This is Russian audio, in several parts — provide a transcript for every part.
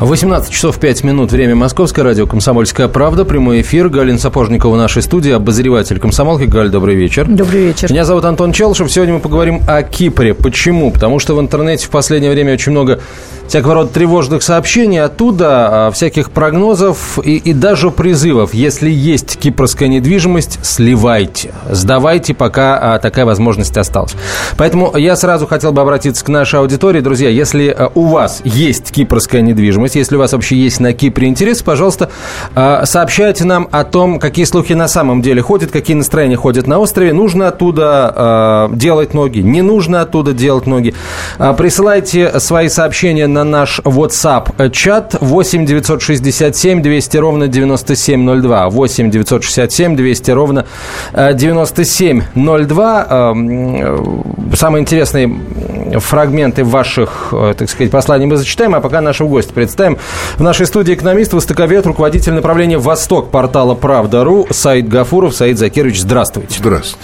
18 часов 5 минут. Время Московское. Радио «Комсомольская правда». Прямой эфир. Галина Сапожникова в нашей студии. Обозреватель «Комсомолки». Галь, добрый вечер. Добрый вечер. Меня зовут Антон Челшев. Сегодня мы поговорим о Кипре. Почему? Потому что в интернете в последнее время очень много всякого рода тревожных сообщений оттуда, а, всяких прогнозов и, и даже призывов. Если есть кипрская недвижимость, сливайте. Сдавайте, пока а, такая возможность осталась. Поэтому я сразу хотел бы обратиться к нашей аудитории. Друзья, если а, у вас есть кипрская недвижимость, если у вас вообще есть на Кипре интерес, пожалуйста, сообщайте нам о том, какие слухи на самом деле ходят, какие настроения ходят на острове. Нужно оттуда делать ноги, не нужно оттуда делать ноги. Присылайте свои сообщения на на наш WhatsApp-чат 8 967 200 ровно 9702. 8 967 200 ровно 9702. Э, эм, самые интересные фрагменты ваших, э, так сказать, посланий мы зачитаем, а пока нашего гостя представим. В нашей студии экономист, востоковед, руководитель направления «Восток» портала «Правда.ру» Саид Гафуров. Саид Закирович, здравствуйте. Здравствуйте.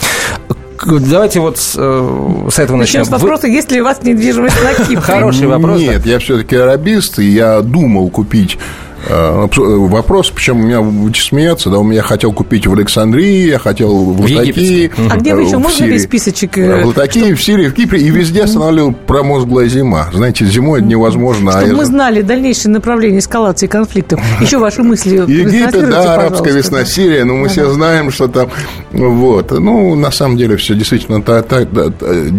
Давайте вот с, э, с этого начнем. Начнем с вопроса, Вы... есть ли у вас недвижимость на Кипре? Хороший вопрос. Нет, я все-таки арабист, и я думал купить вопрос, причем у меня смеяться, да, у меня хотел купить в Александрии, я хотел в Латакии. А где вы еще, можно весь списочек? Э, в Латакии, в Сирии, в Кипре, и везде останавливал промозглая зима. Знаете, зимой это невозможно. Чтобы а мы знали дальнейшее направление эскалации конфликтов. Еще ваши мысли Египет, да, арабская весна, Сирия, но мы все знаем, что там, вот. Ну, на самом деле, все действительно так, так,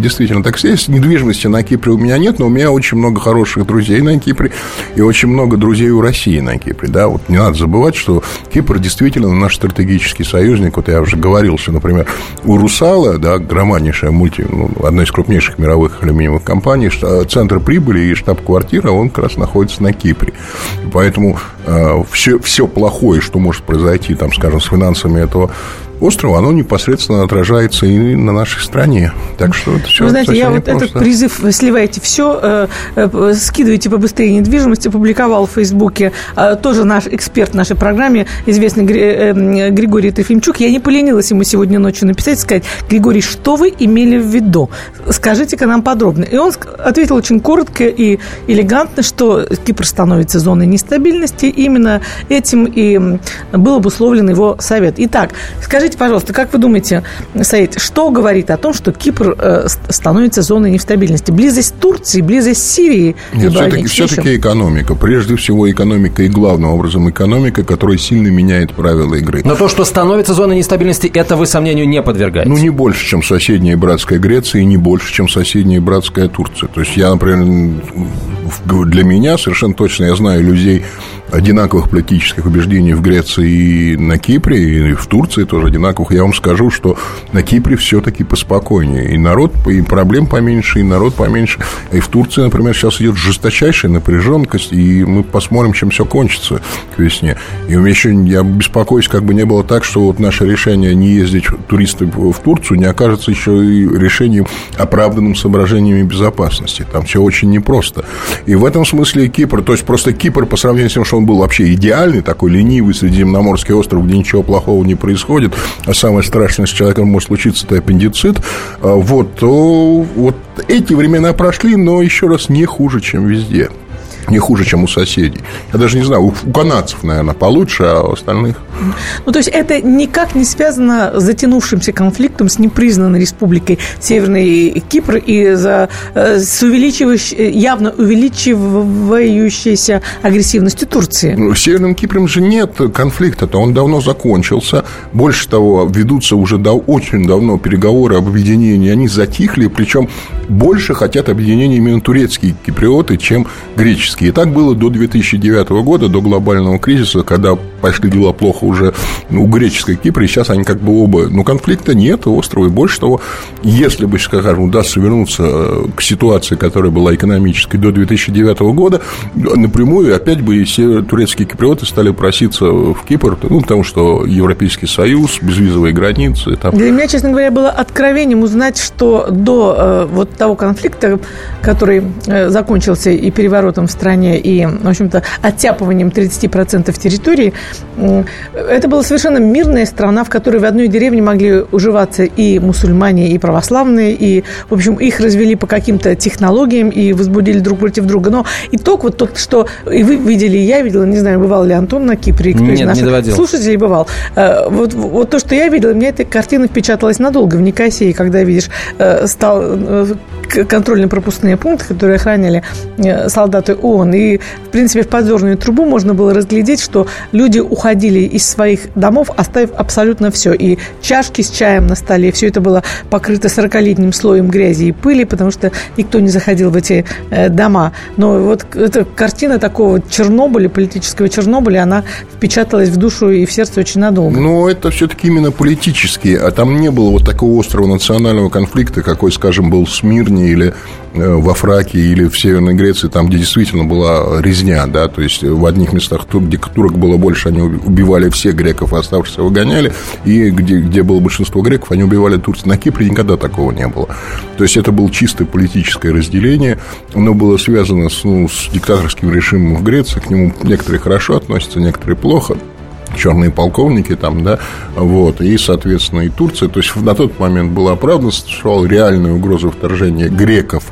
действительно так есть. Недвижимости на Кипре у меня нет, но у меня очень много хороших друзей на Кипре и очень много друзей у России на Кипре, да, вот не надо забывать, что Кипр действительно наш стратегический союзник, вот я уже говорил, что, например, у Русала, да, громаднейшая мульти, ну, одна из крупнейших мировых алюминиевых компаний, центр прибыли и штаб-квартира, он как раз находится на Кипре, поэтому э, все, все плохое, что может произойти, там, скажем, с финансами этого острова, оно непосредственно отражается и на нашей стране. Так что это все Вы знаете, я вот этот призыв сливайте все, э, э, скидывайте побыстрее недвижимость, опубликовал в Фейсбуке э, тоже наш эксперт в нашей программе, известный Григорий Трофимчук. Я не поленилась ему сегодня ночью написать, сказать, Григорий, что вы имели в виду? Скажите-ка нам подробно. И он ответил очень коротко и элегантно, что Кипр становится зоной нестабильности. Именно этим и был обусловлен его совет. Итак, скажите, Скажите, пожалуйста, как вы думаете, Саид, что говорит о том, что Кипр э, становится зоной нестабильности? Близость Турции, близость Сирии? Нет, все-таки, все-таки экономика. Прежде всего экономика и главным образом экономика, которая сильно меняет правила игры. Но то, что становится зоной нестабильности, это вы сомнению не подвергаете? Ну, не больше, чем соседняя братская Греция, и не больше, чем соседняя братская Турция. То есть я, например, для меня совершенно точно, я знаю людей одинаковых политических убеждений в Греции и на Кипре, и в Турции тоже одинаковых. Я вам скажу, что на Кипре все-таки поспокойнее. И народ, и проблем поменьше, и народ поменьше. И в Турции, например, сейчас идет жесточайшая напряженность, и мы посмотрим, чем все кончится к весне. И у меня еще, я беспокоюсь, как бы не было так, что вот наше решение не ездить туристы в Турцию не окажется еще и решением, оправданным соображениями безопасности. Там все очень непросто. И в этом смысле Кипр, то есть просто Кипр по сравнению с тем, что он был вообще идеальный, такой ленивый средиземноморский остров, где ничего плохого не происходит, а самое страшное с человеком может случиться, это аппендицит, а вот, то вот эти времена прошли, но еще раз не хуже, чем везде не хуже, чем у соседей. Я даже не знаю, у, у канадцев, наверное, получше, а у остальных... Ну, то есть, это никак не связано с затянувшимся конфликтом с непризнанной республикой Северный Кипр и за, э, с увеличивающей, явно увеличивающейся агрессивностью Турции? Ну, с Северным Кипром же нет конфликта-то, он давно закончился. Больше того, ведутся уже дав- очень давно переговоры об объединении, они затихли, причем больше хотят объединения именно турецкие киприоты, чем греческие критически. И так было до 2009 года, до глобального кризиса, когда пошли дела плохо уже у греческой Кипра, сейчас они как бы оба... Ну, конфликта нет, острова, и больше того, если бы, скажем, удастся вернуться э, к ситуации, которая была экономической до 2009 года, напрямую опять бы все турецкие киприоты стали проситься в Кипр, ну, потому что Европейский Союз, безвизовые границы. Там... Для меня, честно говоря, было откровением узнать, что до э, вот того конфликта, который э, закончился и переворотом в стране, и, в общем-то, оттяпыванием 30% территории, Это была совершенно мирная страна, в которой в одной деревне могли уживаться и мусульмане, и православные, и, в общем, их развели по каким-то технологиям и возбудили друг против друга. Но итог вот тот, что и вы видели, и я видела, не знаю, бывал ли Антон на Кипре, кто Нет, из наших не доводил. слушателей бывал. Э, Вот, вот то, что я видела, мне эта картина впечаталась надолго в Никосии, когда видишь э, стал э, контрольно-пропускные пункты, которые охраняли солдаты ООН. И, в принципе, в подзорную трубу можно было разглядеть, что люди уходили из своих домов, оставив абсолютно все. И чашки с чаем на столе, все это было покрыто 40-летним слоем грязи и пыли, потому что никто не заходил в эти э, дома. Но вот эта картина такого Чернобыля, политического Чернобыля, она впечаталась в душу и в сердце очень надолго. Но это все-таки именно политические, а там не было вот такого острого национального конфликта, какой, скажем, был в Смирне или э, во Фракии или в Северной Греции, там, где действительно была резня, да, то есть в одних местах, где турок было больше, они убивали всех греков, а оставшихся выгоняли, и где, где было большинство греков, они убивали турцев. На Кипре никогда такого не было. То есть это было чисто политическое разделение, оно было связано с, ну, с диктаторским режимом в Греции, к нему некоторые хорошо относятся, некоторые плохо. Черные полковники там, да, вот, и, соответственно, и Турция, то есть на тот момент была оправдана, существовала реальная угроза вторжения греков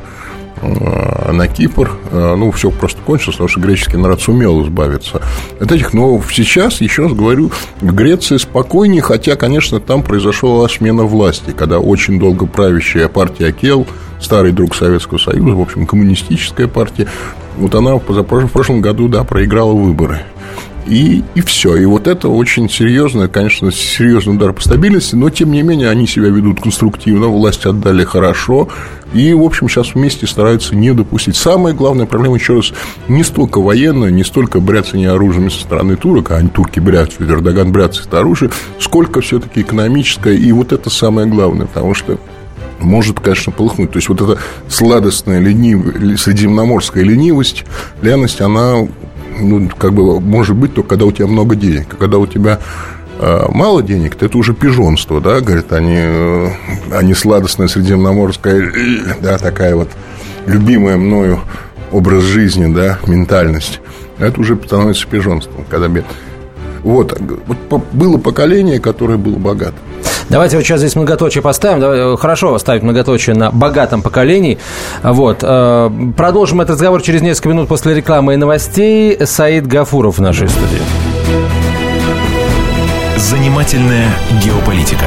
на Кипр, Э, ну, все просто кончилось, потому что греческий народ сумел избавиться от этих, но сейчас, еще раз говорю, в Греции спокойнее, хотя, конечно, там произошла смена власти, когда очень долго правящая партия Акел, старый друг Советского Союза, в общем, коммунистическая партия, вот она в прошлом году, да, проиграла выборы. И, и все. И вот это очень серьезно, конечно, серьезный удар по стабильности, но, тем не менее, они себя ведут конструктивно, власть отдали хорошо, и, в общем, сейчас вместе стараются не допустить. Самая главная проблема, еще раз, не столько военная, не столько бряцание оружием со стороны турок, а они турки бряцают, Эрдоган бряцает оружие, сколько все-таки экономическое, и вот это самое главное, потому что может, конечно, полыхнуть. То есть, вот эта сладостная ленивая, средиземноморская ленивость, ленность, она, ну, как бы, может быть только когда у тебя много денег. А когда у тебя э, мало денег, то это уже пижонство, да, говорят, они, э, они сладостная средиземноморская, да, такая вот любимая мною образ жизни, да, ментальность. Это уже становится пижонством, когда бед. Вот, вот было поколение, которое было богато. Давайте вот сейчас здесь многоточие поставим. Э, Хорошо ставить многоточие на богатом поколении. Вот. э, Продолжим этот разговор через несколько минут после рекламы и новостей. Саид Гафуров в нашей студии. Занимательная геополитика.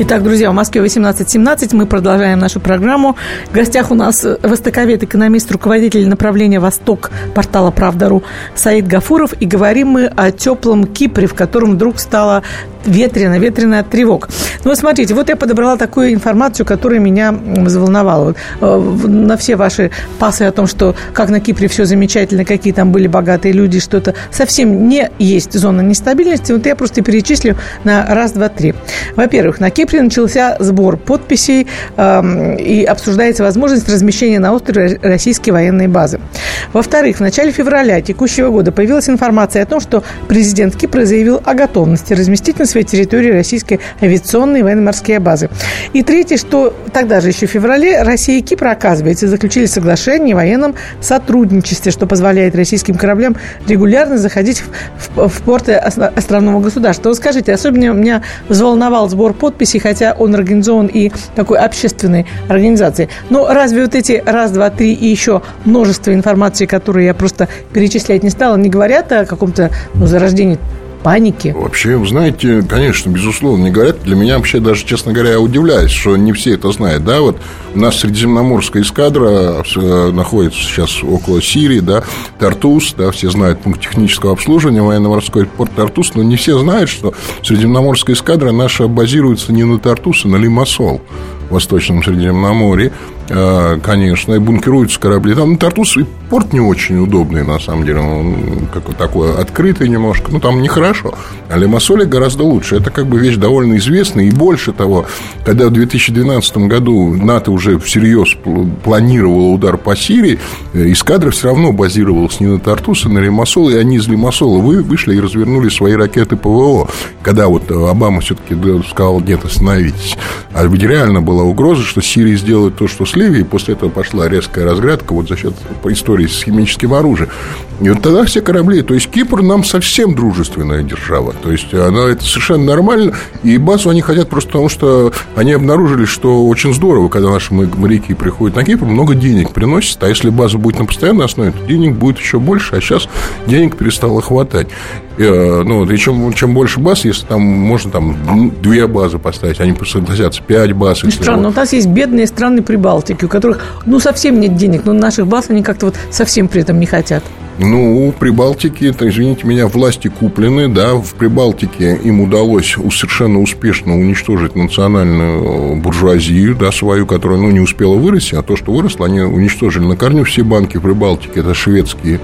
Итак, друзья, в Москве 18.17. Мы продолжаем нашу программу. В гостях у нас востоковед, экономист, руководитель направления «Восток» портала «Правда.ру» Саид Гафуров. И говорим мы о теплом Кипре, в котором вдруг стало ветрено, ветрено от тревог. Ну, вот смотрите, вот я подобрала такую информацию, которая меня заволновала. Вот, э, на все ваши пасы о том, что как на Кипре все замечательно, какие там были богатые люди, что это совсем не есть зона нестабильности. Вот я просто перечислю на раз, два, три. Во-первых, на Кипре начался сбор подписей эм, и обсуждается возможность размещения на острове российской военной базы. Во-вторых, в начале февраля текущего года появилась информация о том, что президент Кипра заявил о готовности разместить на своей территории российские авиационные и военно-морские базы. И третье, что тогда же еще в феврале Россия и Кипр, оказывается, заключили соглашение о военном сотрудничестве, что позволяет российским кораблям регулярно заходить в, в- в порты ос- островного государства. Вот скажите, особенно меня взволновал сбор подписей, хотя он организован и такой общественной организацией. Но разве вот эти раз, два, три и еще множество информации, которые я просто перечислять не стала, не говорят о каком-то ну, зарождении паники. Вообще, знаете, конечно, безусловно, не говорят. Для меня вообще даже, честно говоря, я удивляюсь, что не все это знают. Да, вот у нас Средиземноморская эскадра э, находится сейчас около Сирии, да, Тартус, да, все знают пункт технического обслуживания, военно-морской порт Тартус, но не все знают, что Средиземноморская эскадра наша базируется не на Тартус, а на Лимассол Восточном Средиземноморье. Э, конечно, и бункируются корабли. Там Тартус и порт не очень удобный, на самом деле. Он как такой открытый немножко. Ну, там нехорошо. А Лимассоле гораздо лучше. Это как бы вещь довольно известная. И больше того, когда в 2012 году НАТО уже всерьез планировало удар по Сирии, э, эскадра все равно базировалась не на Тартус, а на Лимассол. И они из Лимассола вы, вышли и развернули свои ракеты ПВО. Когда вот Обама все-таки сказал, нет, остановитесь. А ведь реально была угроза, что Сирия сделает то, что следует Ливии, после этого пошла резкая разгрядка вот за счет истории с химическим оружием. И вот тогда все корабли, то есть Кипр нам совсем дружественная держава, то есть она это совершенно нормально, и базу они хотят просто потому, что они обнаружили, что очень здорово, когда наши моряки приходят на Кипр, много денег приносят, а если база будет на постоянной основе, то денег будет еще больше, а сейчас денег перестало хватать. И, э, ну, и чем, чем больше баз, если там можно там две базы поставить, они согласятся, пять баз. Странно, у нас есть бедные страны Прибалтики, у которых, ну, совсем нет денег, но наших баз они как-то вот совсем при этом не хотят. Ну, у Прибалтики, это, извините меня, власти куплены, да, в Прибалтике им удалось совершенно успешно уничтожить национальную буржуазию, да, свою, которая, ну, не успела вырасти, а то, что выросло, они уничтожили на корню все банки в Прибалтике, это шведские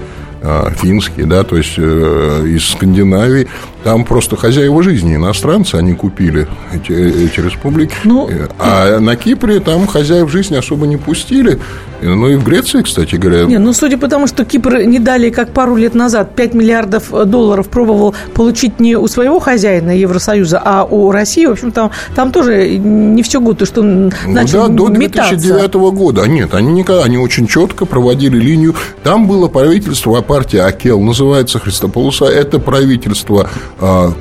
а, финские, да, то есть э, из Скандинавии. Там просто хозяева жизни иностранцы, они купили эти, эти республики. Ну, а на Кипре там хозяев жизни особо не пустили. Ну и в Греции, кстати говоря. Не, ну судя по тому, что Кипр не далее, как пару лет назад, 5 миллиардов долларов пробовал получить не у своего хозяина Евросоюза, а у России, в общем, там, там тоже не все гуто, что начал ну, да, до 2009 метаться. года. А нет, они никогда, они очень четко проводили линию. Там было правительство, а партия Акел называется, Христополуса, это правительство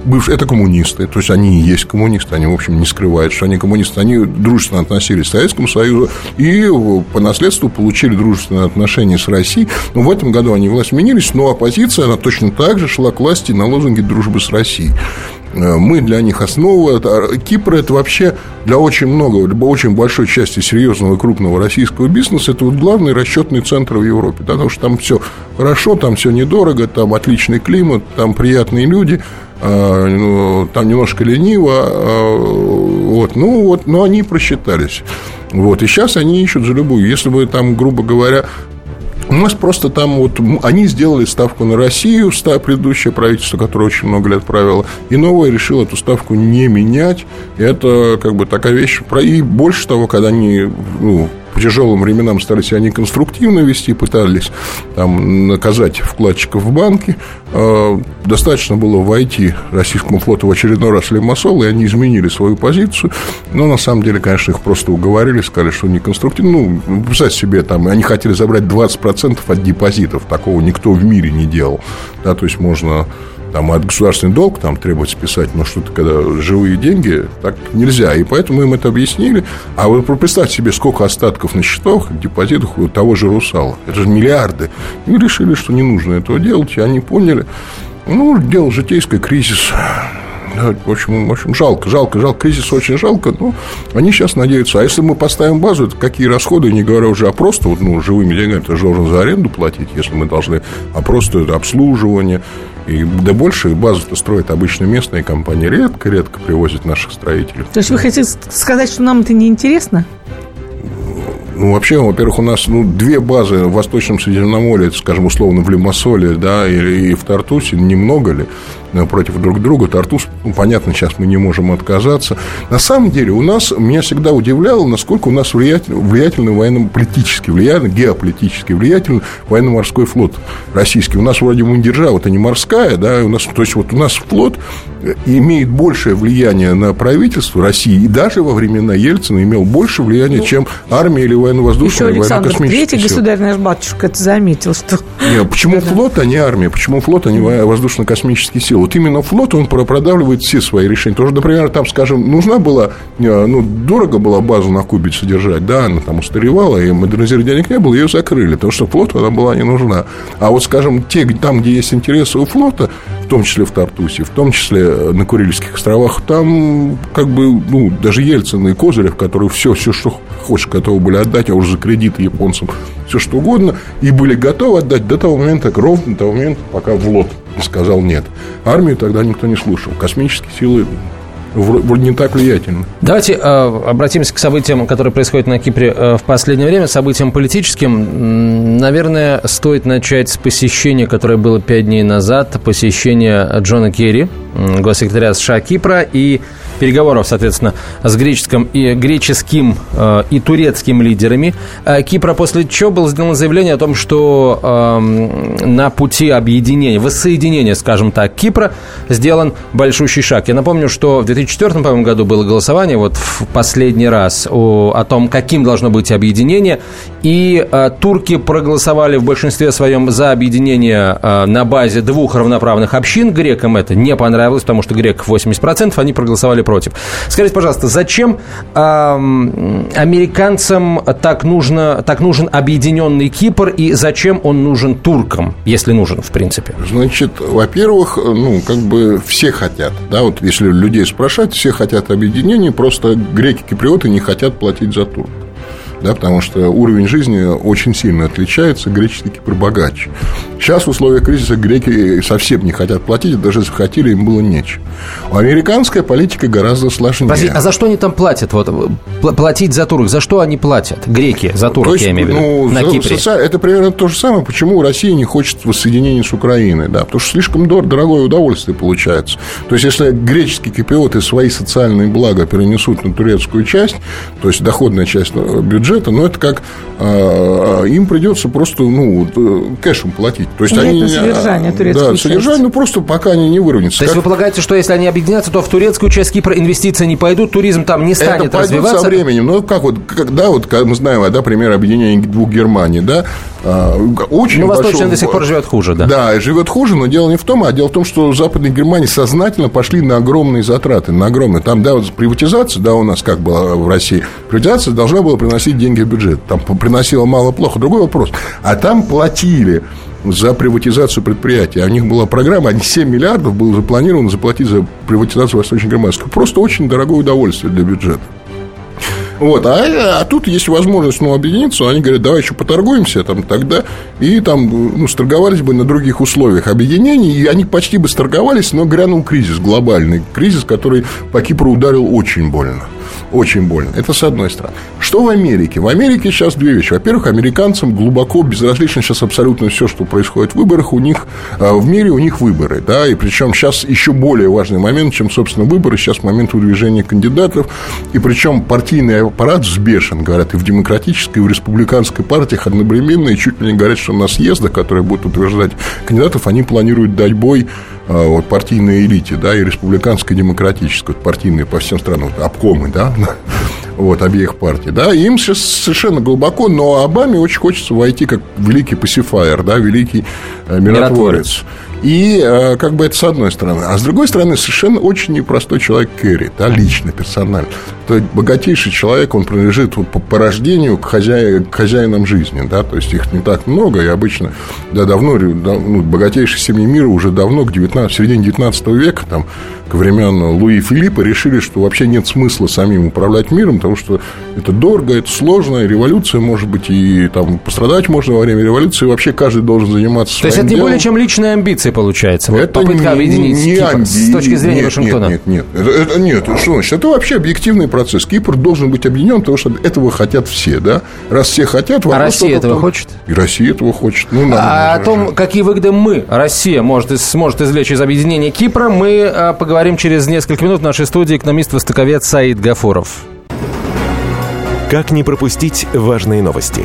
бывшие, это коммунисты, то есть они и есть коммунисты, они, в общем, не скрывают, что они коммунисты, они дружественно относились к Советскому Союзу и по наследству получили дружественные отношения с Россией. Но в этом году они власть сменились, но оппозиция, она точно так же шла к власти на лозунге дружбы с Россией. Э, мы для них основа. Кипр – это вообще для очень много, для очень большой части серьезного и крупного российского бизнеса, это вот главный расчетный центр в Европе, да, потому что там все хорошо, там все недорого, там отличный климат, там приятные люди, а, там немножко лениво, а, вот, ну вот, но они просчитались. Вот, и сейчас они ищут за любую. Если бы там, грубо говоря, у нас просто там вот они сделали ставку на Россию, предыдущее правительство, которое очень много лет правило, и новое решило эту ставку не менять. Это как бы такая вещь. И больше того, когда они ну, по тяжелым временам стали себя неконструктивно вести, пытались там наказать вкладчиков в банки. А, достаточно было войти российскому флоту в очередной раз Лимассол, и они изменили свою позицию. Но на самом деле, конечно, их просто уговорили, сказали, что неконструктивно. Ну, представьте себе, там, они хотели забрать 20% от депозитов. Такого никто в мире не делал. Да, то есть можно там от государственный долг там требовать списать, но что-то, когда живые деньги, так нельзя. И поэтому им это объяснили. А вы представьте себе, сколько остатков на счетах, депозитах у того же Русала. Это же миллиарды. И решили, что не нужно этого делать, и они поняли. Ну, дело житейское, кризис. В общем, в общем, жалко, жалко, жалко. Кризис очень жалко, но они сейчас надеются. А если мы поставим базу, это какие расходы, не говоря уже о просто, вот, ну, живыми деньгами, ты же должен за аренду платить, если мы должны, а просто это обслуживание, и да больше базу-то строят обычно местные компании. Редко-редко привозят наших строителей. То есть вы хотите сказать, что нам это не интересно? Ну, вообще, во-первых, у нас ну, две базы в Восточном Средиземноморье, скажем, условно, в Лимассоле, да, и, и в Тартусе, немного ли? Против друг друга. Тартус, ну, понятно, сейчас мы не можем отказаться. На самом деле, у нас, меня всегда удивляло, насколько у нас влиятельный, влиятельный военно-политически, влиятельный, геополитически влиятельный военно-морской флот российский. У нас вроде мундиржа, это не морская, да, у нас, то есть вот у нас флот э, имеет большее влияние на правительство России, и даже во времена Ельцина имел больше влияния, ну, чем армия или военно-воздушная, или военно-космическая Третий государь наш батюшка это заметил, что... Нет, почему флот, а не армия? Почему флот, а не военно-воздушно-космические силы? Вот именно флот, он продавливает все свои решения. Тоже, например, там, скажем, нужна была, э, ну, дорого была базу на Кубе содержать, да, она там устаревала, и модернизировать денег не было, ее закрыли, потому что флоту она была не нужна. А вот, скажем, те, там, где есть интересы у флота, в том числе в Тартусе, в том числе э, на Курильских островах, там как бы, ну, даже Ельцин и Козырев, которые все, все, что хочешь, готовы были отдать, а уже за кредиты японцам, все что угодно, и были готовы отдать до того момента, ровно до того момента, пока в лот сказал нет. Армию тогда никто не слушал. Космические силы вроде не так влиятельны. Давайте э, обратимся к событиям, которые происходят на Кипре э, в последнее время, событиям политическим. Наверное, стоит начать с посещения, которое было пять дней назад, посещения Джона Керри, госсекретаря США Кипра, и переговоров, соответственно, с греческим и, греческим, э, и турецким лидерами э, Кипра, после чего было сделано заявление о том, что э, на пути объединения, воссоединения, скажем так, Кипра сделан большущий шаг. Я напомню, что в 2004 по году было голосование, вот в последний раз, о, о том, каким должно быть объединение, и э, турки проголосовали в большинстве своем за объединение э, на базе двух равноправных общин. Грекам это не понравилось, потому что грек 80%, они проголосовали против. Скажите, пожалуйста, зачем э, американцам так, нужно, так нужен объединенный Кипр и зачем он нужен туркам, если нужен, в принципе? Значит, во-первых, ну, как бы все хотят, да, вот если людей спрашивать, все хотят объединения, просто греки-киприоты не хотят платить за тур да, потому что уровень жизни очень сильно отличается, греческий Кипр богаче. Сейчас в условиях кризиса греки совсем не хотят платить, даже если хотели, им было нечего. Американская политика гораздо сложнее. Подожди, а за что они там платят? Вот, платить за турок, за что они платят? Греки, за турок, есть, я имею в виду, ну, на за, Кипре. Соци... Это примерно то же самое, почему Россия не хочет воссоединения с Украиной, да, потому что слишком дор- дорогое удовольствие получается. То есть, если греческие киприоты свои социальные блага перенесут на турецкую часть, то есть, доходная часть бюджета, бюджета, но это как э, им придется просто ну, э, кэшем платить. То есть они, содержание турецкой Да, содержание, ну просто пока они не выровнятся. То есть как... вы полагаете, что если они объединятся, то в турецкую часть Кипра инвестиции не пойдут, туризм там не станет это развиваться? со временем. Ну, как вот, когда вот мы знаем, да, пример объединения двух Германий, да, очень Ну, Восточная до сих пор живет хуже, да. Да, живет хуже, но дело не в том, а дело в том, что Западная Германия сознательно пошли на огромные затраты, на огромные. Там, да, вот приватизация, да, у нас как была в России, приватизация должна была приносить деньги в бюджет. Там приносила мало плохо. Другой вопрос. А там платили за приватизацию предприятия. А у них была программа, они 7 миллиардов было запланировано заплатить за приватизацию Восточно-Германского. Просто очень дорогое удовольствие для бюджета. Вот, а, а тут есть возможность ну, объединиться, они говорят, давай еще поторгуемся там тогда, и там ну, сторговались бы на других условиях объединений, и они почти бы сторговались, но грянул кризис, глобальный кризис, который по Кипру ударил очень больно. Очень больно. Это с одной стороны. Что в Америке? В Америке сейчас две вещи. Во-первых, американцам глубоко безразлично сейчас абсолютно все, что происходит в выборах. У них а, в мире у них выборы. Да, и причем сейчас еще более важный момент, чем, собственно, выборы. Сейчас момент выдвижения кандидатов. И причем партийный аппарат взбешен, говорят, и в демократической, и в республиканской партиях одновременно. И чуть ли не говорят, что на съездах, которые будут утверждать кандидатов, они планируют дать бой вот, партийной элите, да, и республиканской, и демократической, партийные по всем странам, обкомы, да, вот, обеих партий, да, им сейчас совершенно глубоко, но Обаме очень хочется войти как великий пасифайер, да, великий э, миротворец. миротворец. И э, как бы это с одной стороны. А с другой стороны, совершенно очень непростой человек Керри, да, лично, персонально. Это богатейший человек, он принадлежит по, по рождению к, хозяин, к хозяинам жизни, да, то есть их не так много, и обычно, да, давно, да, ну, богатейшие семьи мира уже давно, к 19, в середине 19 века, там, к времен Луи Филиппа, решили, что вообще нет смысла самим управлять миром, потому что это дорого, это сложно, и революция может быть, и там пострадать можно во время революции, и вообще каждый должен заниматься То есть это не делом. более чем личные амбиции, получается? Вот это попытка не, объединить не Кипр амби... с точки зрения нет, Вашингтона? Нет, нет, нет. Это, это, нет, что значит? Это вообще объективный процесс. Кипр должен быть объединен, потому что этого хотят все, да? Раз все хотят... А Россия этого том... хочет? И Россия этого хочет. Ну, а о том, какие выгоды мы, Россия, может, сможет извлечь из объединения Кипра, мы а, поговорим через несколько минут в нашей студии экономист-востоковед Саид Гафуров. Как не пропустить важные новости?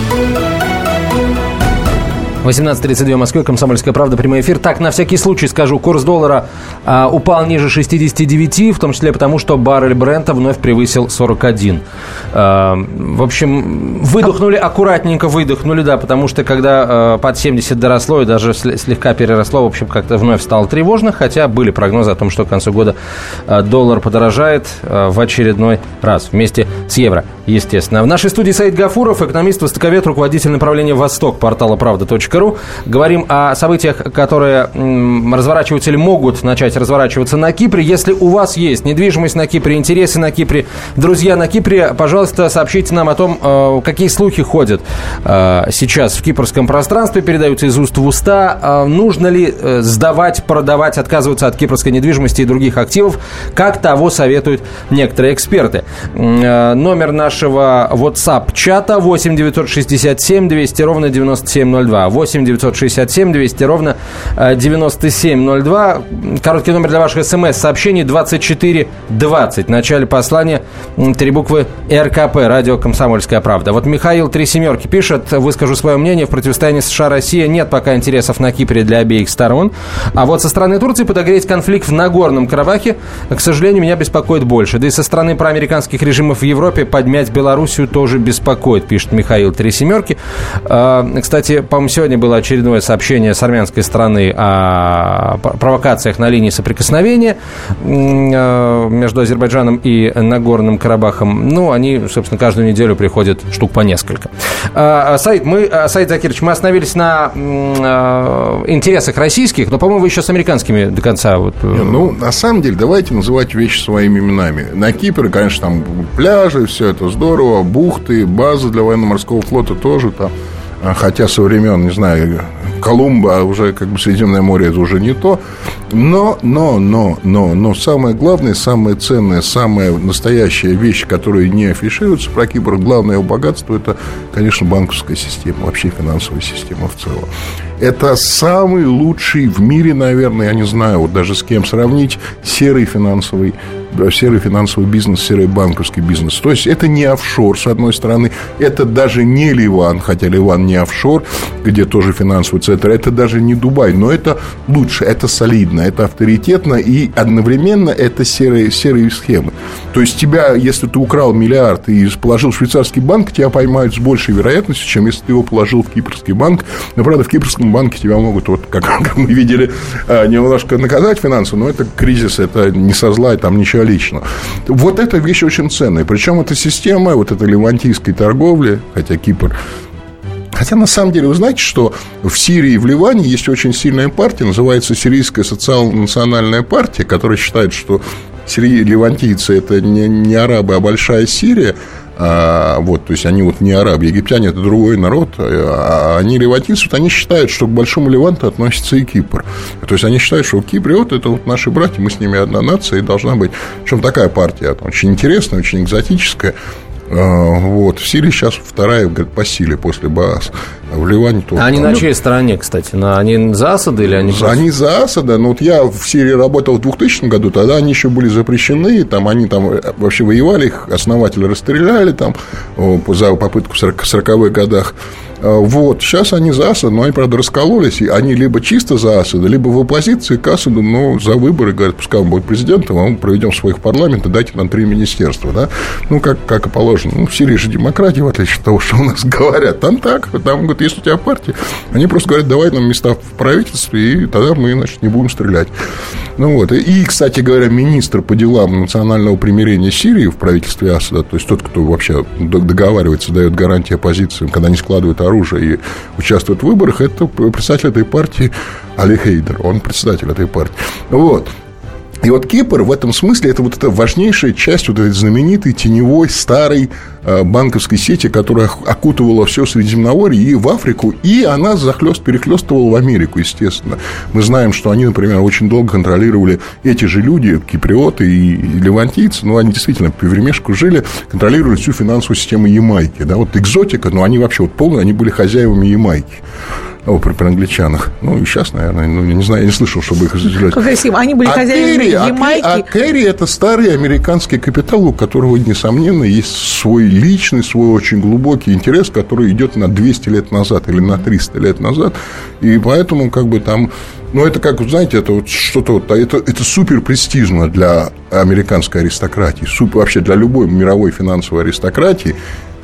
18.32 в Москве, Комсомольская правда, прямой эфир. Так, на всякий случай скажу, курс доллара а, упал ниже 69, в том числе потому, что баррель Брента вновь превысил 41. А, в общем, выдохнули, аккуратненько выдохнули, да, потому что когда а, под 70 доросло и даже слегка переросло, в общем, как-то вновь стало тревожно, хотя были прогнозы о том, что к концу года а, доллар подорожает а, в очередной раз вместе с евро, естественно. В нашей студии Саид Гафуров, экономист, востоковед, руководитель направления «Восток» портала «Правда.ру». Ру. Говорим о событиях, которые разворачиваются или могут начать разворачиваться на Кипре. Если у вас есть недвижимость на Кипре, интересы на Кипре, друзья на Кипре, пожалуйста, сообщите нам о том, э, какие слухи ходят э, сейчас в кипрском пространстве, передаются из уст в уста. Э, нужно ли сдавать, продавать, отказываться от кипрской недвижимости и других активов, как того советуют некоторые эксперты. Номер нашего WhatsApp-чата 8 967 200 ровно 9702. 8 967 200 ровно 9702. Э, Короткий номер для ваших смс-сообщений 2420. В начале послания три буквы РКП, радио «Комсомольская правда». Вот Михаил Три Семерки пишет, выскажу свое мнение, в противостоянии США-Россия нет пока интересов на Кипре для обеих сторон. А вот со стороны Турции подогреть конфликт в Нагорном Карабахе, к сожалению, меня беспокоит больше. Да и со стороны проамериканских режимов в Европе поднять Белоруссию тоже беспокоит, пишет Михаил Три Семерки. А, кстати, по-моему, сегодня было очередное сообщение с армянской стороны о провокациях на линии соприкосновения э, между Азербайджаном и Нагорным Карабахом. Ну, они, собственно, каждую неделю приходят штук по несколько. А, а, Саид, мы, а, Саид Закирович, мы остановились на интересах российских, но, по-моему, вы еще с американскими до конца. Вот... Э, ну, на самом деле, давайте называть вещи своими именами. На Кипре, конечно, там пляжи, все это здорово, бухты, базы для военно-морского флота тоже там а, хотя со времен, не знаю, Колумба а уже как бы Средиземное море это уже не то. Но, но, но, но, но самое главное, самое ценное, самая настоящая вещь, которая не афишируется про Кипр, главное его богатство, это, конечно, банковская система, вообще финансовая система в целом. Это самый лучший в мире, наверное, я не знаю, вот даже с кем сравнить, серый финансовый серый финансовый бизнес, серый банковский бизнес. То есть это не офшор, с одной стороны, это даже не Ливан, хотя Ливан не офшор, где тоже финансовый центр, это даже не Дубай, но это лучше, это солидно, это авторитетно и одновременно это серые, серые схемы. То есть тебя, если ты украл миллиард и положил в швейцарский банк, тебя поймают с большей вероятностью, чем если ты его положил в кипрский банк. Но, правда, в кипрском банке тебя могут, вот, как, как мы видели, а, немножко наказать финансово, но это кризис, это не со зла, там ничего лично. Вот эта вещь очень ценная. Причем эта система, вот эта левантийской торговли, хотя Кипр Хотя, на самом деле, вы знаете, что в Сирии и в Ливане есть очень сильная партия, называется Сирийская социал-национальная партия, которая считает, что сирии, ливантийцы – это не, не арабы, а большая Сирия, а, вот, то есть они вот не арабы, египтяне это другой народ, а они ливантийцы, вот они считают, что к Большому Леванту относится и Кипр. То есть они считают, что Кипр вот это вот наши братья, мы с ними одна нация и должна быть. Причем такая партия, очень интересная, очень экзотическая. А, вот. В Сирии сейчас вторая говорит, по силе после Баас. А в Ливане тоже. А они на чьей стороне, кстати? На, они за Асада или они? Они за Асада. Но вот я в Сирии работал в 2000 году, тогда они еще были запрещены. Там они там э, вообще воевали, их основатели расстреляли там за попытку в 40-х годах. А, вот, сейчас они за Асада, но они, правда, раскололись, и они либо чисто за Асада, либо в оппозиции к Асаду, но за выборы, говорят, пускай он будет президентом, а мы проведем своих парламентов, дайте нам три министерства, да, ну, как, как и положено. Ну, в Сирии же демократия, в отличие от того, что у нас говорят, там так, там, говорят, если у тебя партия, они просто говорят, давай нам места в правительстве, и тогда мы, значит, не будем стрелять. Ну, вот, и, кстати говоря, министр по делам национального примирения Сирии в правительстве Асада, то есть тот, кто вообще договаривается, дает гарантии оппозициям, когда они складывают оружие, и участвует в выборах, это представитель этой партии Али Хейдер. Он председатель этой партии. Вот. И вот Кипр в этом смысле это вот эта важнейшая часть вот этой знаменитой теневой старой э, банковской сети, которая окутывала все Средиземноморье и в Африку, и она захлест, перехлестывала в Америку, естественно. Мы знаем, что они, например, очень долго контролировали эти же люди, киприоты и левантийцы, ну, они действительно по времешку жили, контролировали всю финансовую систему Ямайки. Да, вот экзотика, но они вообще вот полные, они были хозяевами Ямайки о, при, при англичанах. Ну, и сейчас, наверное, ну, я не знаю, я не слышал, чтобы их разделять. Как красиво. Они были а хозяевами Керри, Ямайки. А, а Керри – это старый американский капитал, у которого, несомненно, есть свой личный, свой очень глубокий интерес, который идет на 200 лет назад или на 300 лет назад. И поэтому, как бы, там ну, это как, знаете, это вот что-то вот, это, это супер престижно для американской аристократии, супер, вообще для любой мировой финансовой аристократии.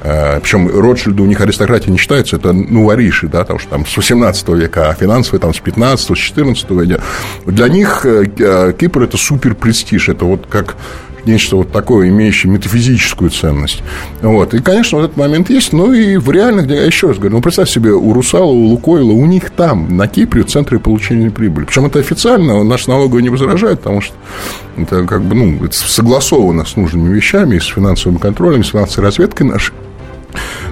Э, Причем Ротшильды у них аристократия не считается, это ну, вориши, да, потому что там с 18 века, а финансовые там с 15 с 14 века. Для них э, э, Кипр – это супер престиж, это вот как нечто вот такое, имеющее метафизическую ценность. Вот. И, конечно, вот этот момент есть. Ну, и в реальных, я еще раз говорю, ну, представь себе, у Русала, у Лукойла, у них там, на Кипре, центры получения прибыли. Причем это официально, наш налоговый не возражает, потому что это как бы, ну, это согласовано с нужными вещами, с финансовым контролем, с финансовой разведкой нашей.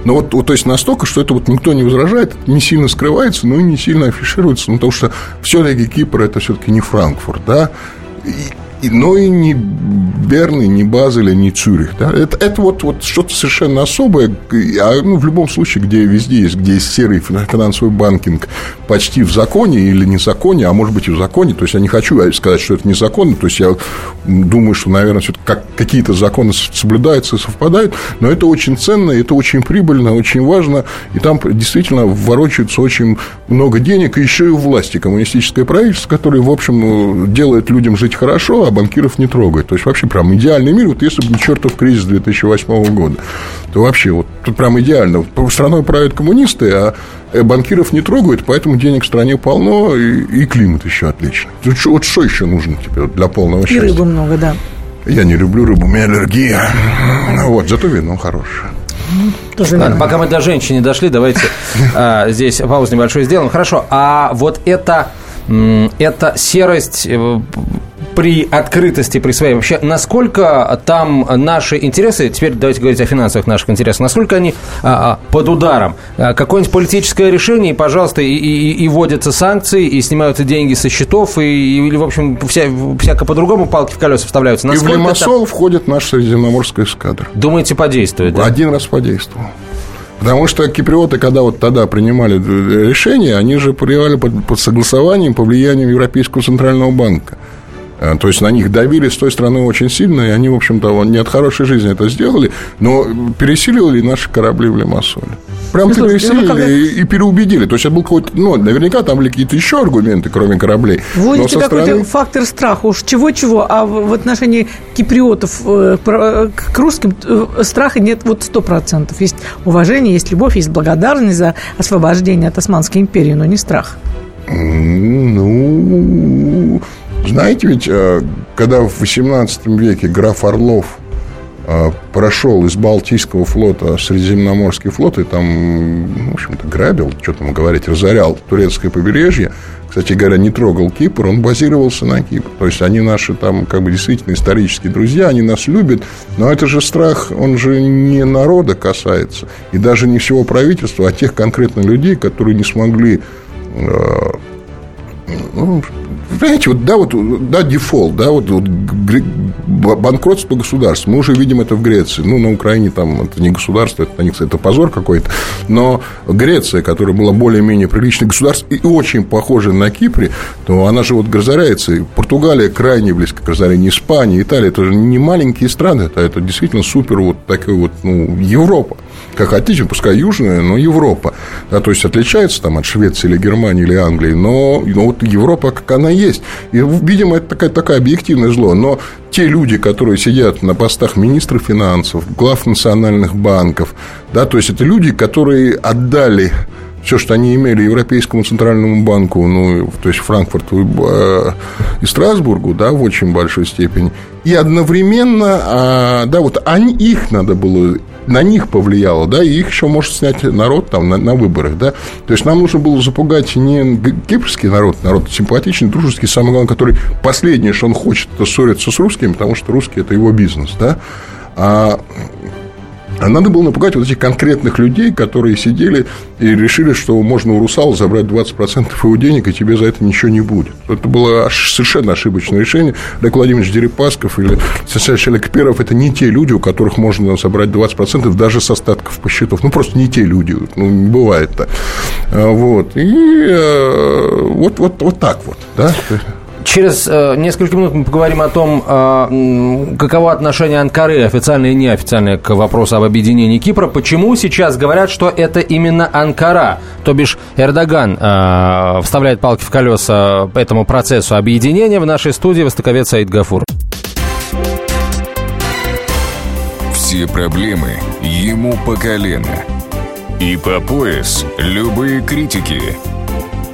Но вот, вот, то есть настолько, что это вот никто не возражает, не сильно скрывается, но и не сильно афишируется, ну, потому что все-таки Кипр это все-таки не Франкфурт, да, и, но и не Берн, и не Базель, и не Цюрих. Да? Это, это вот, вот что-то совершенно особое. А, ну, в любом случае, где везде есть, где есть серый финансовый банкинг почти в законе или незаконе, а может быть и в законе. То есть, я не хочу сказать, что это незаконно. То есть, я думаю, что, наверное, все как, какие-то законы соблюдаются, совпадают. Но это очень ценно, это очень прибыльно, очень важно. И там действительно ворочается очень много денег. И еще и власти коммунистическое правительство, которое, в общем, делает людям жить хорошо, а банкиров не трогает. То есть, вообще прям идеальный мир. Вот если бы не чертов кризис 2008 года, то вообще вот тут прям идеально. Страной правят коммунисты, а банкиров не трогают, поэтому денег в стране полно, и, и климат еще отличный. Вот что еще нужно тебе для полного И счастья? рыбы много, да. Я не люблю рыбу, у меня аллергия. Вот, зато вино хорошее. Тоже Ладно, пока мы до женщин не дошли, давайте а, здесь паузу небольшую сделаем. Хорошо, а вот это, м, эта серость э, при открытости, при своей вообще, насколько там наши интересы, теперь давайте говорить о финансовых наших интересах, насколько они а, а, под ударом? А, Какое-нибудь политическое решение, и, пожалуйста, и, и, и вводятся санкции, и снимаются деньги со счетов, и, и, или, в общем, вся, всяко по-другому палки в колеса вставляются. И в Насколько Лимассол входит наша средиземноморская эскадра. думаете, подействует? да? Один раз подействовал. Потому что киприоты, когда вот тогда принимали э, решения, они же принимали под, под согласованием, по влиянием Европейского центрального банка. Э, То есть на них давили с той стороны очень сильно, и они, в общем-то, не от хорошей жизни это сделали, но пересилили наши корабли в Лимассоле. Прям слушайте, ну, пересилили когда- и, переубедили. То есть это был какой-то, ну, наверняка там были какие-то еще аргументы, кроме кораблей. Вводите какой-то стороны- фактор страха, уж чего-чего, а в, отношении киприотов э, к к русским э, страха нет вот сто процентов. Есть уважение, есть любовь, есть благодарность за освобождение от Османской империи, но не страх. Ну, знаете ведь, э, когда в XVIII веке граф Орлов э, прошел из Балтийского флота Средиземноморский флот и там, в общем-то, грабил, что там говорить, разорял турецкое побережье, кстати говоря, не трогал Кипр, он базировался на Кипр. То есть они наши там как бы действительно исторические друзья, они нас любят, но это же страх, он же не народа касается, и даже не всего правительства, а тех конкретно людей, которые не смогли э, ну, Понимаете, вот, да, вот, да, дефолт, да, вот, вот банкротство государств. Мы уже видим это в Греции. Ну, на Украине там это не государство, это, это позор какой-то. Но Греция, которая была более-менее приличной государством и очень похожа на Кипре, то она же вот разоряется. И Португалия крайне близко к разорению. Испания, Италия, это же не маленькие страны, это, это действительно супер вот такая вот, ну, Европа. Как хотите, пускай южная, но Европа. Да, то есть отличается там от Швеции или Германии или Англии, но, но вот Европа, как она есть. И, видимо, это такая, такая объективное зло. Но те люди, которые сидят на постах министров финансов, глав национальных банков, да, то есть это люди, которые отдали все, что они имели Европейскому центральному банку, ну, то есть Франкфурту и, э, и Страсбургу, да, в очень большой степени. И одновременно, а, да, вот они, их надо было на них повлияло, да, и их еще может снять народ там на, на выборах, да. То есть нам нужно было запугать не кипрский народ, народ симпатичный, дружеский, самое главное, который последнее, что он хочет, это ссориться с русскими, потому что русские – это его бизнес, да. А а надо было напугать вот этих конкретных людей, которые сидели и решили, что можно у русала забрать 20% его денег, и тебе за это ничего не будет. Это было совершенно ошибочное решение. Олег Владимирович Дерипасков или Олег Перов – это не те люди, у которых можно собрать 20% даже с остатков по счетов. Ну, просто не те люди. Ну, не бывает так. А, вот. И э, вот, вот, вот так вот. Да? Через э, несколько минут мы поговорим о том, э, каково отношение Анкары, официальное и неофициальное, к вопросу об объединении Кипра. Почему сейчас говорят, что это именно Анкара, то бишь Эрдоган, э, вставляет палки в колеса этому процессу объединения. В нашей студии востоковед Саид Гафур. Все проблемы ему по колено. И по пояс любые критики –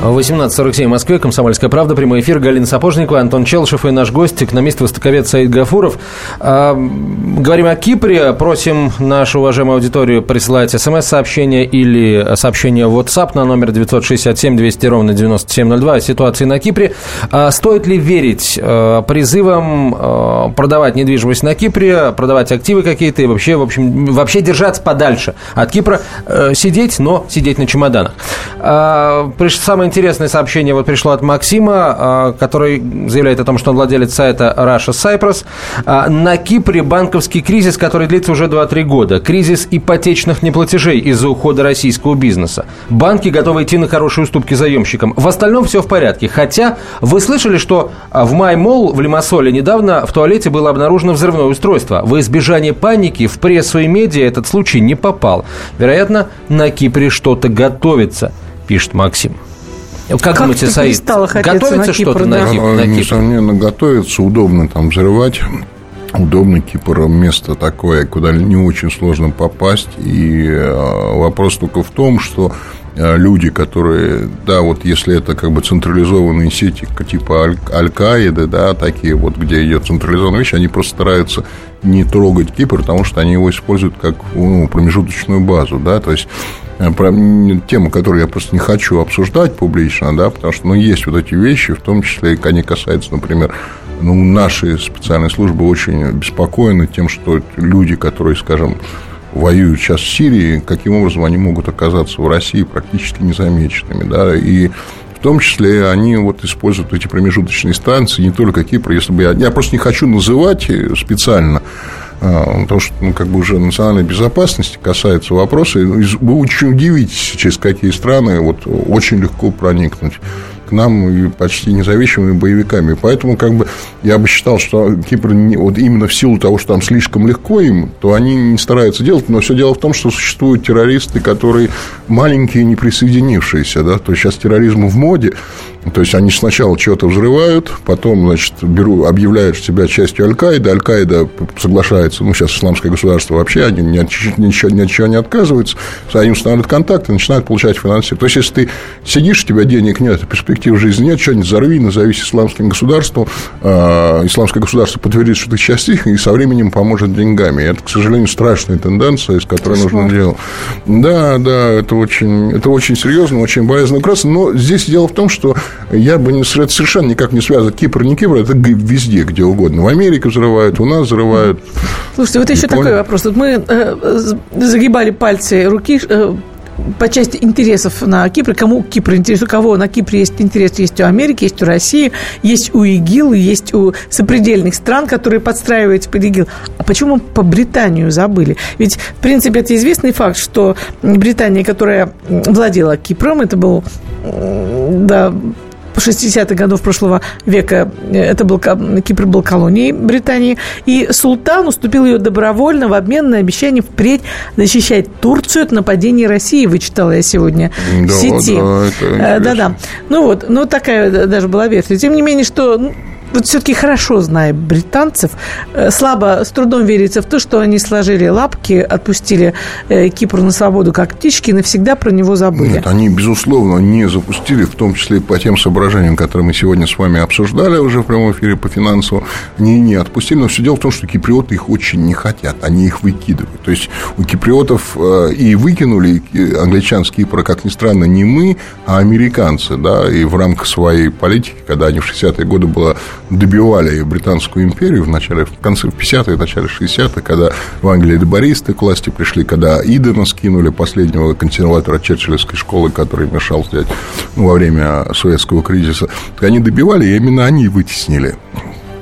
18.47 в Москве, Комсомольская правда, прямой эфир, Галина Сапожникова, Антон Челшев и наш гость, экономист-востоковед Саид Гафуров. А, говорим о Кипре, просим нашу уважаемую аудиторию присылать смс-сообщение или сообщение в WhatsApp на номер 967 200 ровно 9702 о ситуации на Кипре. А, стоит ли верить а, призывам а, продавать недвижимость на Кипре, продавать активы какие-то и вообще, в общем, вообще держаться подальше от Кипра, а, сидеть, но сидеть на чемоданах. А, самое интересное сообщение вот пришло от Максима, а, который заявляет о том, что он владелец сайта Russia Cyprus. А, на Кипре банковский кризис, который длится уже 2-3 года. Кризис ипотечных неплатежей из-за ухода российского бизнеса. Банки готовы идти на хорошие уступки заемщикам. В остальном все в порядке. Хотя вы слышали, что в Маймол в Лимассоле недавно в туалете было обнаружено взрывное устройство. В избежание паники в прессу и медиа этот случай не попал. Вероятно, на Кипре что-то готовится, пишет Максим. Как, как думаете, Саид, готовится что-то на, Кипр, на Кипр? Несомненно, готовится, удобно там взрывать. Удобно Кипр место такое, куда не очень сложно попасть. И э, вопрос только в том, что э, люди, которые, да, вот если это как бы централизованные сети типа Аль-Каиды, да, такие вот, где идет централизованная вещь, они просто стараются не трогать Кипр, потому что они его используют как ну, промежуточную базу, да, то есть про тему, которую я просто не хочу обсуждать публично, да, потому что, ну, есть вот эти вещи, в том числе, они касаются, например, ну, наши специальные службы очень беспокоены тем, что люди, которые, скажем, воюют сейчас в Сирии, каким образом они могут оказаться в России практически незамеченными, да, и в том числе они вот используют эти промежуточные станции, не только Кипр, если бы я... Я просто не хочу называть специально, а, потому что, ну, как бы уже национальной безопасности касается вопроса, вы очень удивитесь, через какие страны вот очень легко проникнуть к нам и почти независимыми боевиками. Поэтому как бы я бы считал, что Кипр вот именно в силу того, что там слишком легко им, то они не стараются делать. Но все дело в том, что существуют террористы, которые маленькие, не присоединившиеся. Да? То есть сейчас терроризм в моде. То есть они сначала чего-то взрывают, потом, значит, беру, объявляют себя частью Аль-Каиды, Аль-Каида соглашается, ну, сейчас исламское государство вообще, они ни от, ничего, ни от чего не отказываются, они устанавливают контакты, начинают получать финансирование. То есть, если ты сидишь, у тебя денег нет, перспектив жизни нет, что-нибудь взорви, назовись исламским государством, э, исламское государство подтвердит, что ты часть их, и со временем поможет деньгами. И это, к сожалению, страшная тенденция, из которой нужно делать. Да, да, это очень, это очень серьезно, очень болезненно красно. Но здесь дело в том, что я бы не, совершенно никак не связан. Кипр, не Кипр, это везде, где угодно. В Америке взрывают, у нас взрывают. Слушайте, вот еще Япония. такой вопрос. Вот мы э, загибали пальцы руки э, по части интересов на Кипре, кому Кипр интересует, у кого на Кипре есть интерес, есть у Америки, есть у России, есть у ИГИЛ, есть у сопредельных стран, которые подстраиваются под ИГИЛ. А почему по Британию забыли? Ведь, в принципе, это известный факт, что Британия, которая владела Кипром, это был да, 60-х годов прошлого века это был, Кипр был колонией Британии, и султан уступил ее добровольно в обмен на обещание впредь защищать Турцию от нападений России, вычитала я сегодня да, в сети. Да-да. Ну вот, ну такая даже была версия. Тем не менее, что ну, вот все-таки хорошо зная британцев, э, слабо, с трудом верится в то, что они сложили лапки, отпустили э, Кипр на свободу как птички и навсегда про него забыли. Нет, они, безусловно, не запустили, в том числе по тем соображениям, которые мы сегодня с вами обсуждали уже в прямом эфире по финансовому, они не отпустили. Но все дело в том, что киприоты их очень не хотят, они их выкидывают. То есть у киприотов э, и выкинули англичан с Кипра, как ни странно, не мы, а американцы, да, и в рамках своей политики, когда они в 60-е годы было добивали Британскую империю в начале, в конце 50-х, начале 60-х, когда в Англии либористы к власти пришли, когда Идена скинули, последнего консерватора Черчиллевской школы, который мешал взять ну, во время советского кризиса, они добивали, и именно они вытеснили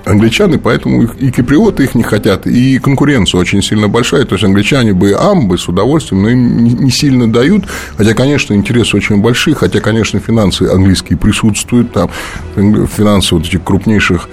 англичане, поэтому их, и киприоты их не хотят, и конкуренция очень сильно большая. То есть англичане бы амбы с удовольствием, но им не сильно дают. Хотя, конечно, интересы очень большие, хотя, конечно, финансы английские присутствуют там, финансы вот этих крупнейших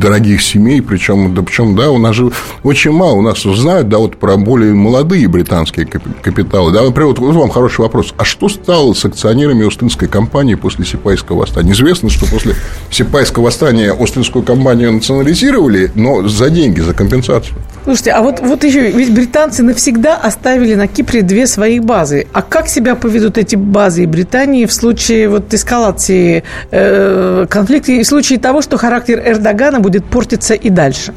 дорогих семей, причем, да, причем, да, у нас же очень мало, у нас знают, да, вот про более молодые британские капиталы, да, например, вот, вот вам хороший вопрос, а что стало с акционерами Остинской компании после Сипайского восстания? Известно, что после Сипайского восстания Остинскую компанию национализировали, но за деньги, за компенсацию. Слушайте, а вот, вот еще, ведь британцы навсегда оставили на Кипре две свои базы. А как себя поведут эти базы Британии в случае вот эскалации э, конфликта и в случае того, что характер Эрдогана будет портиться и дальше?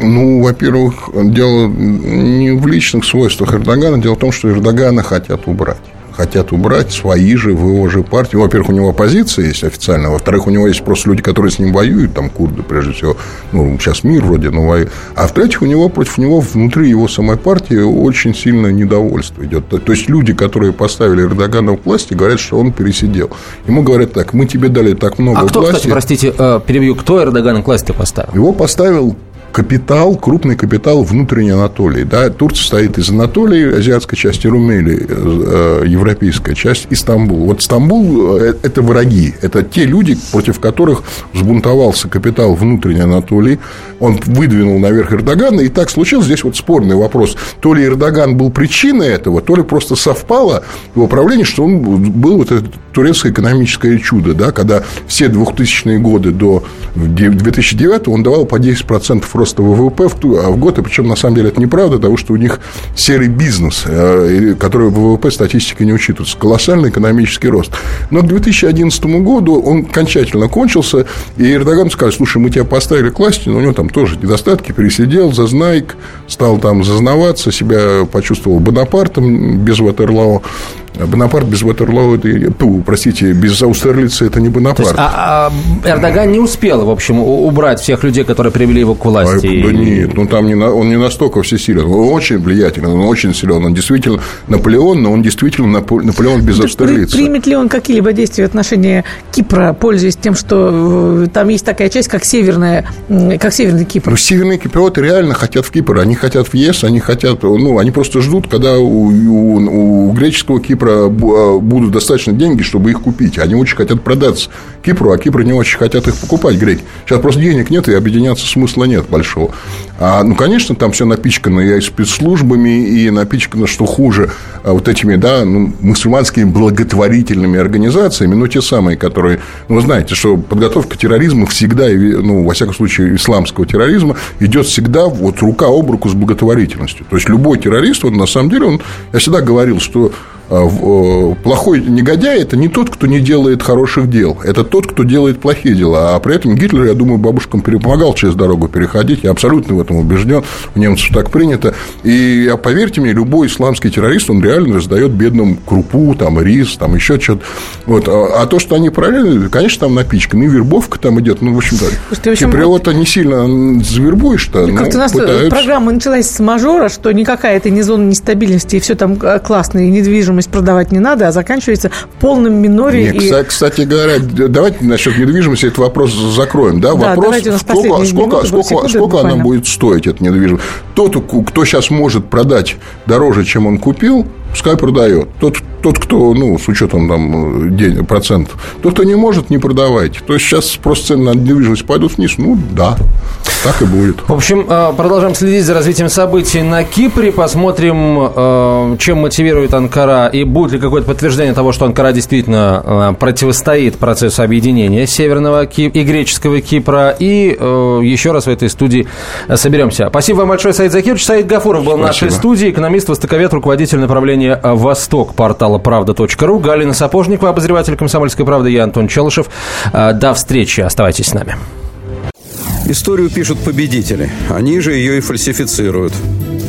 Ну, во-первых, дело не в личных свойствах Эрдогана, дело в том, что Эрдогана хотят убрать хотят убрать свои же в его же партии. Во-первых, у него оппозиция есть официально, во-вторых, у него есть просто люди, которые с ним воюют, там курды, прежде всего, ну, сейчас мир вроде, но воюют. А в-третьих, у него против него внутри его самой партии очень сильное недовольство идет. То есть люди, которые поставили Эрдогана в власти, говорят, что он пересидел. Ему говорят так, мы тебе дали так много а кто, власти. кстати, простите, э, перебью, кто Эрдогана к власти поставил? Его поставил капитал, крупный капитал внутренней Анатолии. Да, Турция состоит из Анатолии, азиатской части Румелии, э, европейская часть, и Стамбул. Вот Стамбул э, – это враги, это те люди, против которых взбунтовался капитал внутренней Анатолии. Он выдвинул наверх Эрдогана, и так случилось. Здесь вот спорный вопрос. То ли Эрдоган был причиной этого, то ли просто совпало его правление, что он был вот это турецкое экономическое чудо, да, когда все 2000-е годы до 2009 он давал по 10% роста ВВП в, ту, а в год, и причем на самом деле это неправда, потому что у них серый бизнес, э, который в ВВП статистика не учитывается, колоссальный экономический рост. Но к 2011 году он окончательно кончился, и Эрдоган сказал, слушай, мы тебя поставили к власти, но у него там тоже недостатки, пересидел, зазнайк, стал там зазнаваться, себя почувствовал Бонапартом без Ватерлау, Бонапарт без Ватерлоу, это, ту, простите, без Аустерлица это не Бонапарт. есть, а, а Эрдоган не успел, в общем, убрать всех людей, которые привели его к власти? А, да нет, ну там не, он не настолько всесилен. Он очень влиятелен, он очень силен. Он действительно Наполеон, но он действительно Наполеон без Аустерлица. Примет ли он какие-либо действия в отношении Кипра, пользуясь тем, что э, там есть такая часть, как северная, как Северный Кипр? Ну, северные киприоты реально хотят в Кипр. Они хотят в ЕС, они хотят, ну, они просто ждут, когда у, у, у греческого Кипра Кипра а, будут достаточно деньги, чтобы их купить. Они очень хотят продаться Кипру, а Кипры не очень хотят их покупать, греки. Сейчас просто денег нет, и объединяться смысла нет большого. А, ну, конечно, там все напичкано и спецслужбами, и напичкано, что хуже, а, вот этими, да, ну, мусульманскими благотворительными организациями, ну, те самые, которые, ну, вы знаете, что подготовка терроризма всегда, ну, во всяком случае, исламского терроризма идет всегда вот рука об руку с благотворительностью. То есть, любой террорист, он, на самом деле, он, я всегда говорил, что плохой негодяй – это не тот, кто не делает хороших дел, это тот, кто делает плохие дела. А при этом Гитлер, я думаю, бабушкам помогал через дорогу переходить. Я абсолютно в этом убежден. У немцев так принято. И поверьте мне, любой исламский террорист, он реально раздает бедным крупу, там, рис, там, еще что-то. Вот. А, а то, что они параллельно, конечно, там напичканы. И вербовка там идет. Ну, в общем-то, чемприота не сильно завербуешь-то. Ну, у нас пытаются. программа началась с мажора, что никакая это не зона нестабильности, и все там э, классно, и недвижимость продавать не надо, а заканчивается полным минорией. И... Кстати, кстати говоря, давайте насчет недвижимости этот вопрос закроем. Да, да вопрос, сколько, сколько, сколько, сколько она будет стоить, эта недвижимость. Тот, кто сейчас может продать дороже, чем он купил, пускай продает. Тот, тот, кто, ну, с учетом там денег, процентов, тот, кто не может, не продавайте. То есть сейчас просто цены на недвижимость пойдут вниз, ну да, так и будет. В общем, э, продолжаем следить за развитием событий на Кипре, посмотрим, э, чем мотивирует Анкара и будет ли какое-то подтверждение того, что Анкара действительно э, противостоит процессу объединения Северного и Греческого Кипра. И еще раз в этой студии соберемся. Спасибо вам большое, Саид Закирович. Саид Гафуров был Спасибо. в нашей студии, экономист, востоковед, руководитель направления «Восток» портала правда.ру. Галина Сапожникова, обозреватель «Комсомольской правды». Я Антон Челышев. До встречи. Оставайтесь с нами. Историю пишут победители. Они же ее и фальсифицируют.